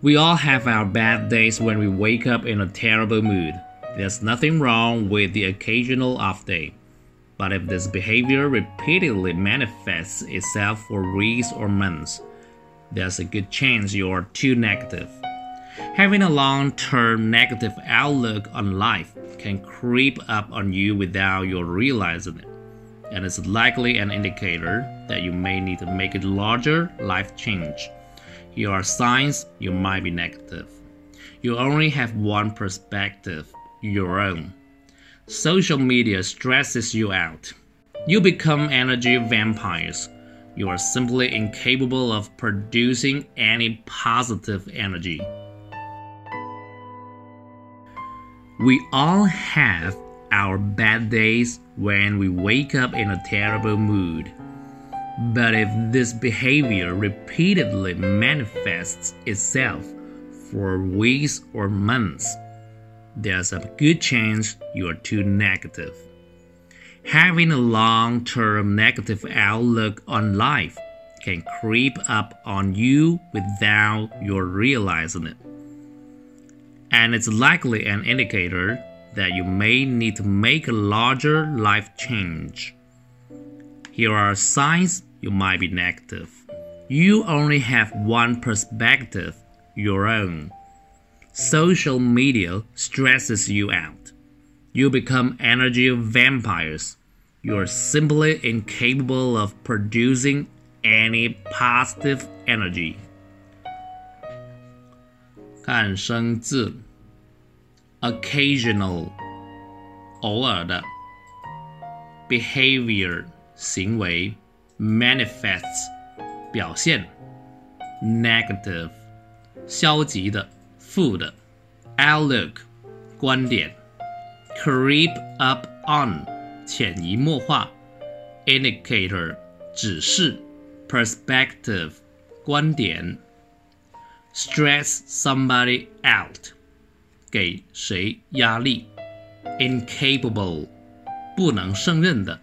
We all have our bad days when we wake up in a terrible mood. There's nothing wrong with the occasional off day. But if this behavior repeatedly manifests itself for weeks or months, there's a good chance you're too negative. Having a long term negative outlook on life can creep up on you without you realizing it, and it's likely an indicator that you may need to make a larger life change. Are signs you might be negative. You only have one perspective, your own. Social media stresses you out. You become energy vampires. You are simply incapable of producing any positive energy. We all have our bad days when we wake up in a terrible mood. But if this behavior repeatedly manifests itself for weeks or months, there's a good chance you are too negative. Having a long term negative outlook on life can creep up on you without you realizing it and it's likely an indicator that you may need to make a larger life change. Here are signs you might be negative. You only have one perspective, your own. Social media stresses you out. You become energy vampires. You are simply incapable of producing any positive energy. 看生字，occasional，偶尔的；behavior，行为 ；manifests，表现；negative，消极的、负的；outlook，观点；creep up on，潜移默化；indicator，指示；perspective，观点。stress somebody out，给谁压力；incapable，不能胜任的